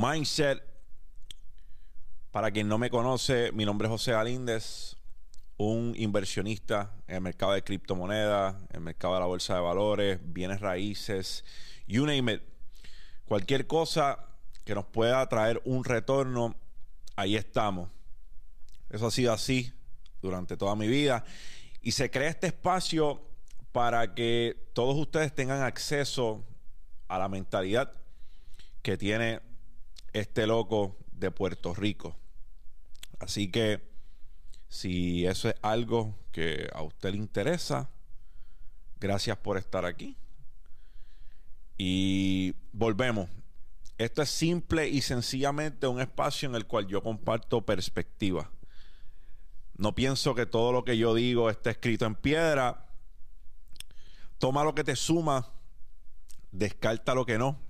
Mindset. Para quien no me conoce, mi nombre es José Galíndez, un inversionista en el mercado de criptomonedas, en el mercado de la bolsa de valores, bienes raíces, you name it. Cualquier cosa que nos pueda traer un retorno, ahí estamos. Eso ha sido así durante toda mi vida. Y se crea este espacio para que todos ustedes tengan acceso a la mentalidad que tiene este loco de Puerto Rico. Así que si eso es algo que a usted le interesa, gracias por estar aquí. Y volvemos. Esto es simple y sencillamente un espacio en el cual yo comparto perspectiva. No pienso que todo lo que yo digo esté escrito en piedra. Toma lo que te suma, descarta lo que no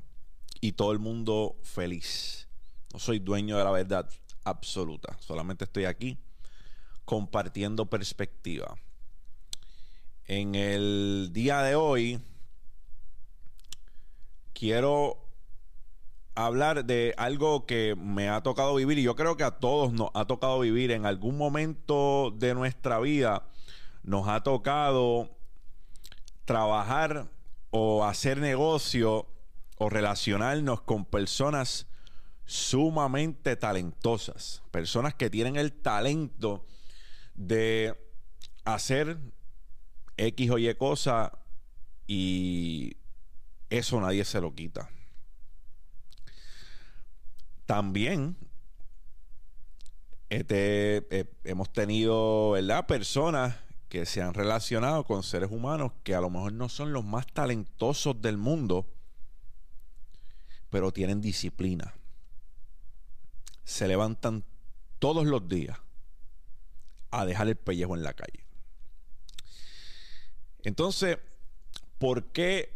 y todo el mundo feliz. No soy dueño de la verdad absoluta, solamente estoy aquí compartiendo perspectiva. En el día de hoy quiero hablar de algo que me ha tocado vivir y yo creo que a todos nos ha tocado vivir en algún momento de nuestra vida. Nos ha tocado trabajar o hacer negocio o relacionarnos con personas sumamente talentosas, personas que tienen el talento de hacer X o Y cosa y eso nadie se lo quita. También este, eh, hemos tenido ¿verdad? personas que se han relacionado con seres humanos que a lo mejor no son los más talentosos del mundo, pero tienen disciplina. Se levantan todos los días a dejar el pellejo en la calle. Entonces, ¿por qué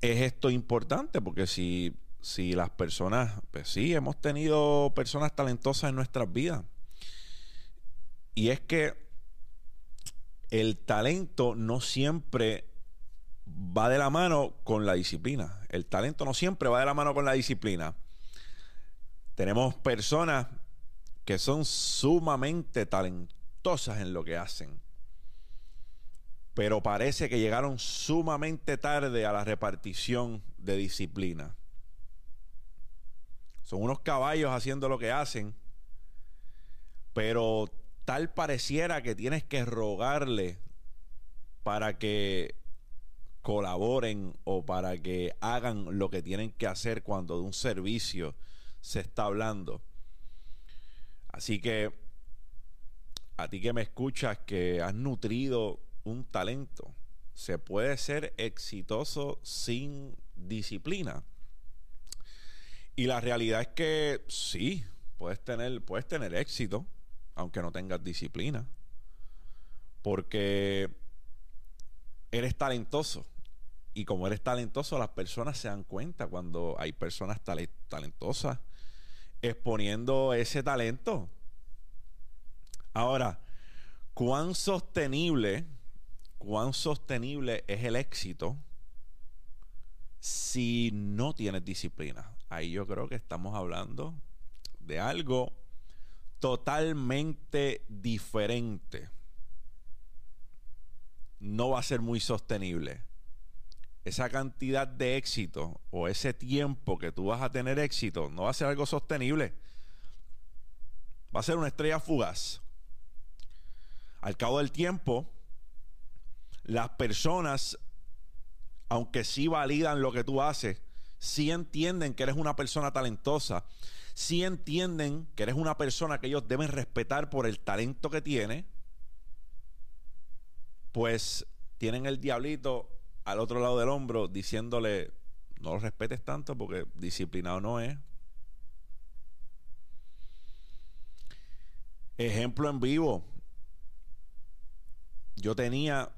es esto importante? Porque si, si las personas, pues sí, hemos tenido personas talentosas en nuestras vidas. Y es que el talento no siempre va de la mano con la disciplina. El talento no siempre va de la mano con la disciplina. Tenemos personas que son sumamente talentosas en lo que hacen, pero parece que llegaron sumamente tarde a la repartición de disciplina. Son unos caballos haciendo lo que hacen, pero tal pareciera que tienes que rogarle para que colaboren o para que hagan lo que tienen que hacer cuando de un servicio se está hablando. Así que a ti que me escuchas que has nutrido un talento, se puede ser exitoso sin disciplina. Y la realidad es que sí, puedes tener, puedes tener éxito, aunque no tengas disciplina. Porque eres talentoso. Y como eres talentoso, las personas se dan cuenta cuando hay personas talentosas exponiendo ese talento. Ahora, ¿cuán sostenible, cuán sostenible es el éxito si no tienes disciplina? Ahí yo creo que estamos hablando de algo totalmente diferente. No va a ser muy sostenible. Esa cantidad de éxito o ese tiempo que tú vas a tener éxito no va a ser algo sostenible. Va a ser una estrella fugaz. Al cabo del tiempo, las personas, aunque sí validan lo que tú haces, sí entienden que eres una persona talentosa si entienden que eres una persona que ellos deben respetar por el talento que tiene, pues tienen el diablito al otro lado del hombro diciéndole, no lo respetes tanto porque disciplinado no es. Ejemplo en vivo. Yo tenía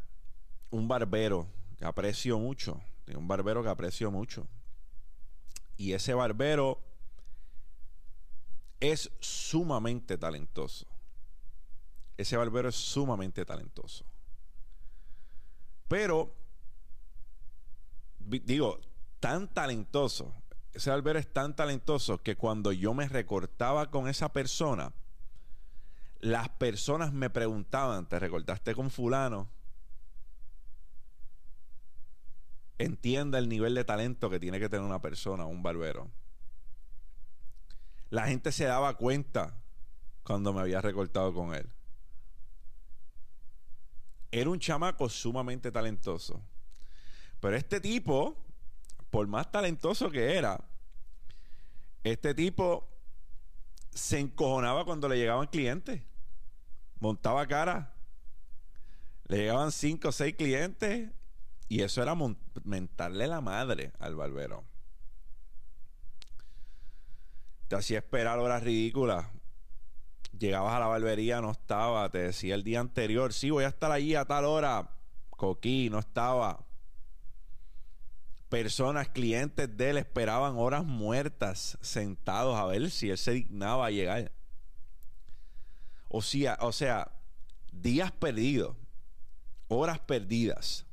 un barbero que aprecio mucho. Tenía un barbero que aprecio mucho. Y ese barbero es sumamente talentoso. Ese barbero es sumamente talentoso. Pero, digo, tan talentoso. ese barbero es tan talentoso que cuando yo me recortaba con esa persona, las personas me preguntaban, ¿te recortaste con fulano? Entienda el nivel de talento que tiene que tener una persona, un barbero. La gente se daba cuenta cuando me había recortado con él. Era un chamaco sumamente talentoso. Pero este tipo, por más talentoso que era, este tipo se encojonaba cuando le llegaban clientes. Montaba cara. Le llegaban cinco o seis clientes y eso era mentarle la madre al barbero. Te hacía esperar horas ridículas. Llegabas a la barbería, no estaba. Te decía el día anterior, sí, voy a estar allí a tal hora. Coquí, no estaba. Personas, clientes de él esperaban horas muertas sentados a ver si él se dignaba a llegar. O sea, o sea, días perdidos, horas perdidas.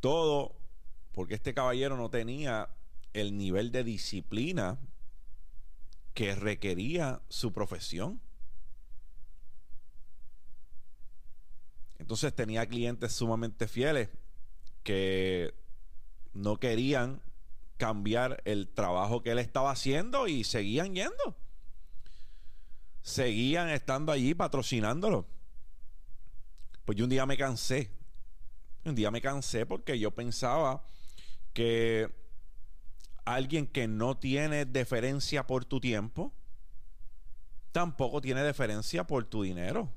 Todo porque este caballero no tenía el nivel de disciplina que requería su profesión. Entonces tenía clientes sumamente fieles que no querían cambiar el trabajo que él estaba haciendo y seguían yendo. Seguían estando allí patrocinándolo. Pues yo un día me cansé un día me cansé porque yo pensaba que alguien que no tiene deferencia por tu tiempo, tampoco tiene deferencia por tu dinero.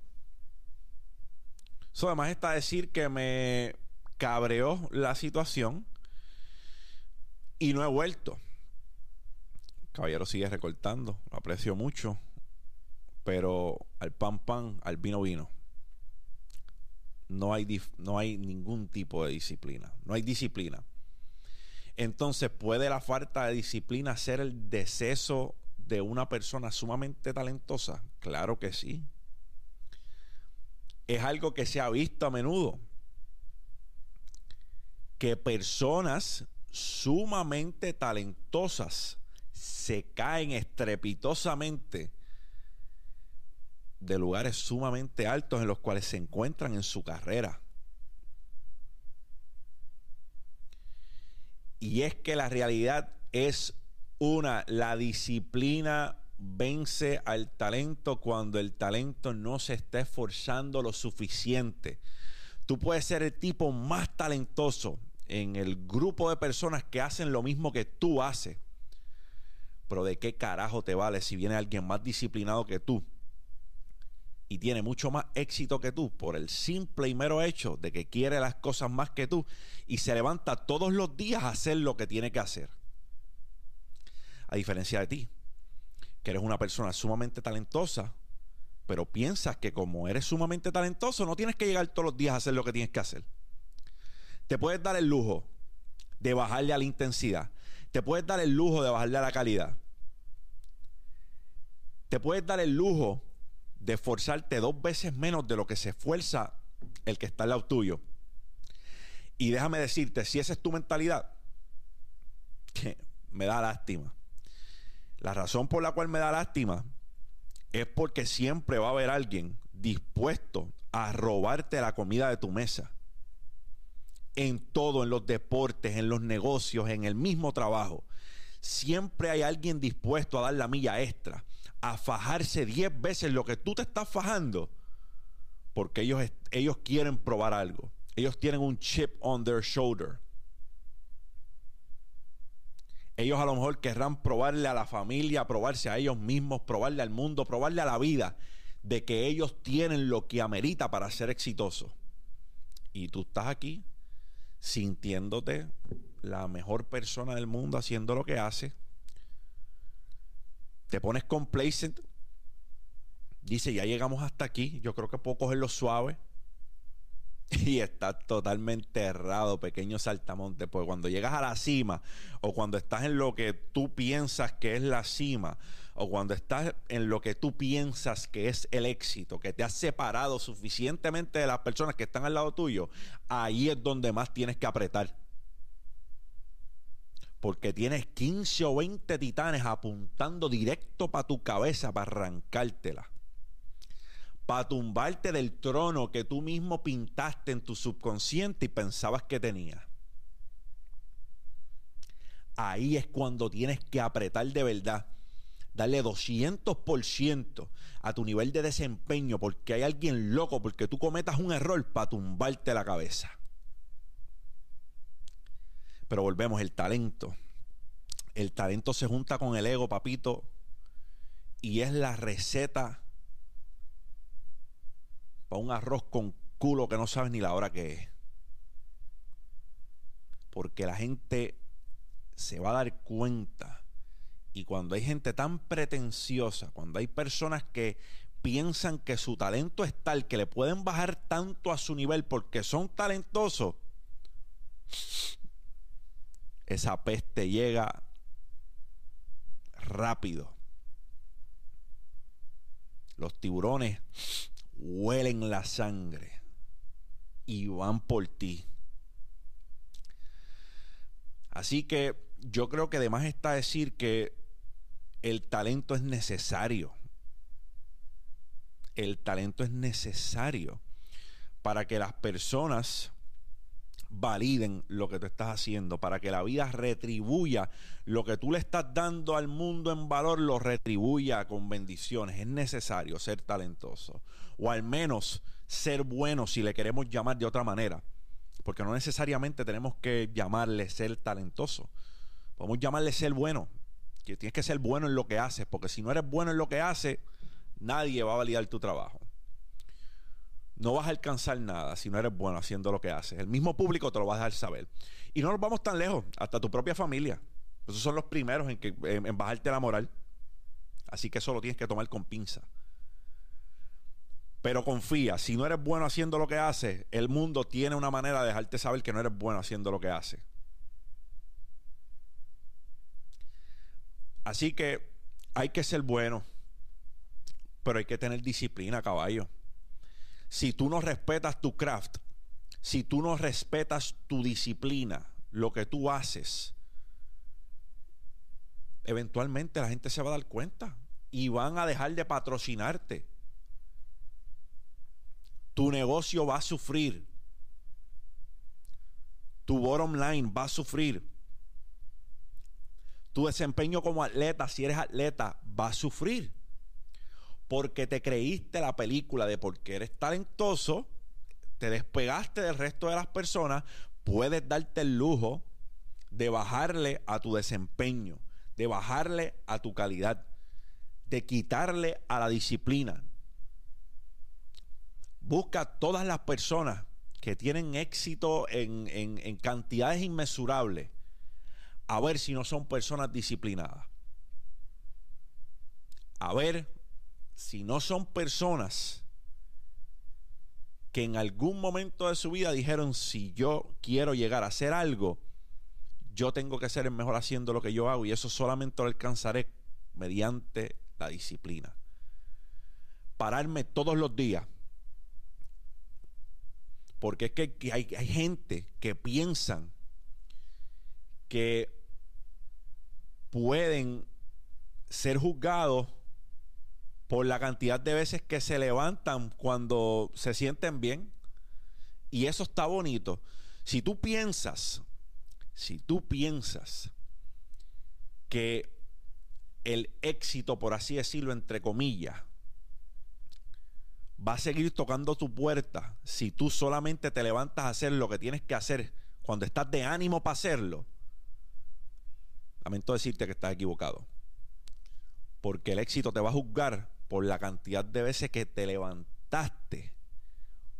Eso además está decir que me cabreó la situación y no he vuelto. caballero sigue recortando, lo aprecio mucho, pero al pan pan, al vino vino no hay, no hay ningún tipo de disciplina. No hay disciplina. Entonces, ¿puede la falta de disciplina ser el deceso de una persona sumamente talentosa? Claro que sí. Es algo que se ha visto a menudo. Que personas sumamente talentosas se caen estrepitosamente de lugares sumamente altos en los cuales se encuentran en su carrera. Y es que la realidad es una, la disciplina vence al talento cuando el talento no se está esforzando lo suficiente. Tú puedes ser el tipo más talentoso en el grupo de personas que hacen lo mismo que tú haces. Pero de qué carajo te vale si viene alguien más disciplinado que tú y tiene mucho más éxito que tú por el simple y mero hecho de que quiere las cosas más que tú y se levanta todos los días a hacer lo que tiene que hacer. A diferencia de ti, que eres una persona sumamente talentosa, pero piensas que como eres sumamente talentoso no tienes que llegar todos los días a hacer lo que tienes que hacer. Te puedes dar el lujo de bajarle a la intensidad. Te puedes dar el lujo de bajarle a la calidad. Te puedes dar el lujo de esforzarte dos veces menos de lo que se esfuerza el que está al lado tuyo. Y déjame decirte, si esa es tu mentalidad, que me da lástima. La razón por la cual me da lástima es porque siempre va a haber alguien dispuesto a robarte la comida de tu mesa. En todo, en los deportes, en los negocios, en el mismo trabajo. Siempre hay alguien dispuesto a dar la milla extra a fajarse 10 veces lo que tú te estás fajando porque ellos, ellos quieren probar algo. Ellos tienen un chip on their shoulder. Ellos a lo mejor querrán probarle a la familia, probarse a ellos mismos, probarle al mundo, probarle a la vida de que ellos tienen lo que amerita para ser exitosos. Y tú estás aquí sintiéndote la mejor persona del mundo haciendo lo que hace te pones complacent, dice, ya llegamos hasta aquí, yo creo que puedo cogerlo suave. Y está totalmente errado, pequeño saltamonte. Pues cuando llegas a la cima, o cuando estás en lo que tú piensas que es la cima, o cuando estás en lo que tú piensas que es el éxito, que te has separado suficientemente de las personas que están al lado tuyo, ahí es donde más tienes que apretar. porque tienes 15 o 20 titanes apuntando directo para tu cabeza para arrancártela. Para tumbarte del trono que tú mismo pintaste en tu subconsciente y pensabas que tenías. Ahí es cuando tienes que apretar de verdad darle 200% a tu nivel de desempeño porque hay alguien loco, porque tú cometas un error para tumbarte la cabeza. Pero volvemos, el talento. El talento se junta con el ego, papito, y es la receta para un arroz con culo que no sabes ni la hora que es. Porque la gente se va a dar cuenta y cuando hay gente tan pretenciosa, cuando hay personas que piensan que su talento es tal que le pueden bajar tanto a su nivel porque son talentosos, esa peste llega rápido. Los tiburones huelen la sangre y van por ti. Así que yo creo que además está decir que el talento es necesario. El talento es necesario para que las personas validen lo que tú estás haciendo, para que la vida retribuya lo que tú le estás dando al mundo en valor, lo retribuya con bendiciones. Es necesario ser talentoso, o al menos ser bueno si le queremos llamar de otra manera, porque no necesariamente tenemos que llamarle ser talentoso, podemos llamarle ser bueno, que tienes que ser bueno en lo que haces, porque si no eres bueno en lo que haces, nadie va a validar tu trabajo. No vas a alcanzar nada si no eres bueno haciendo lo que haces. El mismo público te lo va a dejar saber. Y no nos vamos tan lejos, hasta tu propia familia. Esos son los primeros en, que, en, bajarte la moral. Así que eso lo tienes que tomar con pinza. Pero confía, si no eres bueno haciendo lo que haces, el mundo tiene una manera de dejarte saber que no eres bueno haciendo lo que haces. Así que hay que ser bueno, pero hay que tener disciplina, caballo. Si tú no respetas tu craft, si tú no respetas tu disciplina, lo que tú haces, eventualmente la gente se va a dar cuenta y van a dejar de patrocinarte. Tu negocio va a sufrir. Tu bottom line va a sufrir tu desempeño como atleta, si eres atleta, va a sufrir. Porque te creíste la película de porque eres talentoso, te despegaste del resto de las personas, puedes darte el lujo de bajarle a tu desempeño, de bajarle a tu calidad, de quitarle a la disciplina. Busca todas las personas que tienen éxito en, en cantidades inmesurables a ver si no son personas disciplinadas. A ver si no son personas que en algún momento de su vida dijeron, si yo quiero llegar a hacer algo, yo tengo que ser el mejor haciendo lo que yo hago y eso solamente lo alcanzaré mediante la disciplina. Pararme todos los días. Porque es que hay, hay gente que piensan que pueden ser juzgados por la cantidad de veces que se levantan cuando se sienten bien. Y eso está bonito. Si tú piensas, si tú piensas que el éxito, por así decirlo, entre comillas, va a seguir tocando tu puerta si tú solamente te levantas a hacer lo que tienes que hacer cuando estás de ánimo para hacerlo, lamento decirte que estás equivocado. Porque el éxito te va a juzgar por la cantidad de veces que te levantaste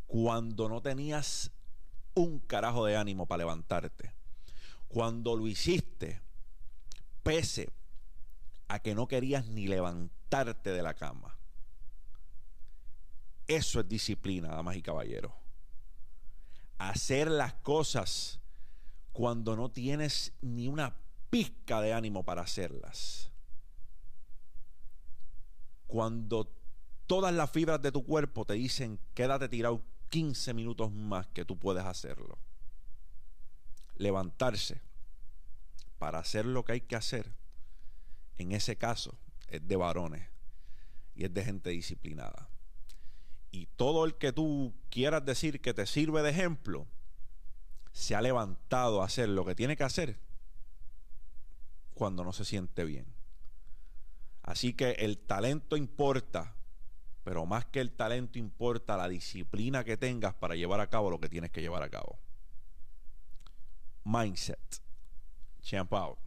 cuando no tenías un carajo de ánimo para levantarte. Cuando lo hiciste, pese a que no querías ni levantarte de la cama. Eso es disciplina, damas y caballeros. Hacer las cosas cuando no tienes ni una pizca de ánimo para hacerlas. Cuando todas las fibras de tu cuerpo te dicen quédate tirado 15 minutos más que tú puedes hacerlo. Levantarse, para hacer lo que hay que hacer, en ese caso, es de varones y es de gente disciplinada. Y todo el que tú quieras decir que te sirve de ejemplo, se ha levantado a hacer lo que tiene que hacer cuando no se siente bien. Así que el talento importa, pero más que el talento importa la disciplina que tengas para llevar a cabo lo que tienes que llevar a cabo. Mindset. Champ out.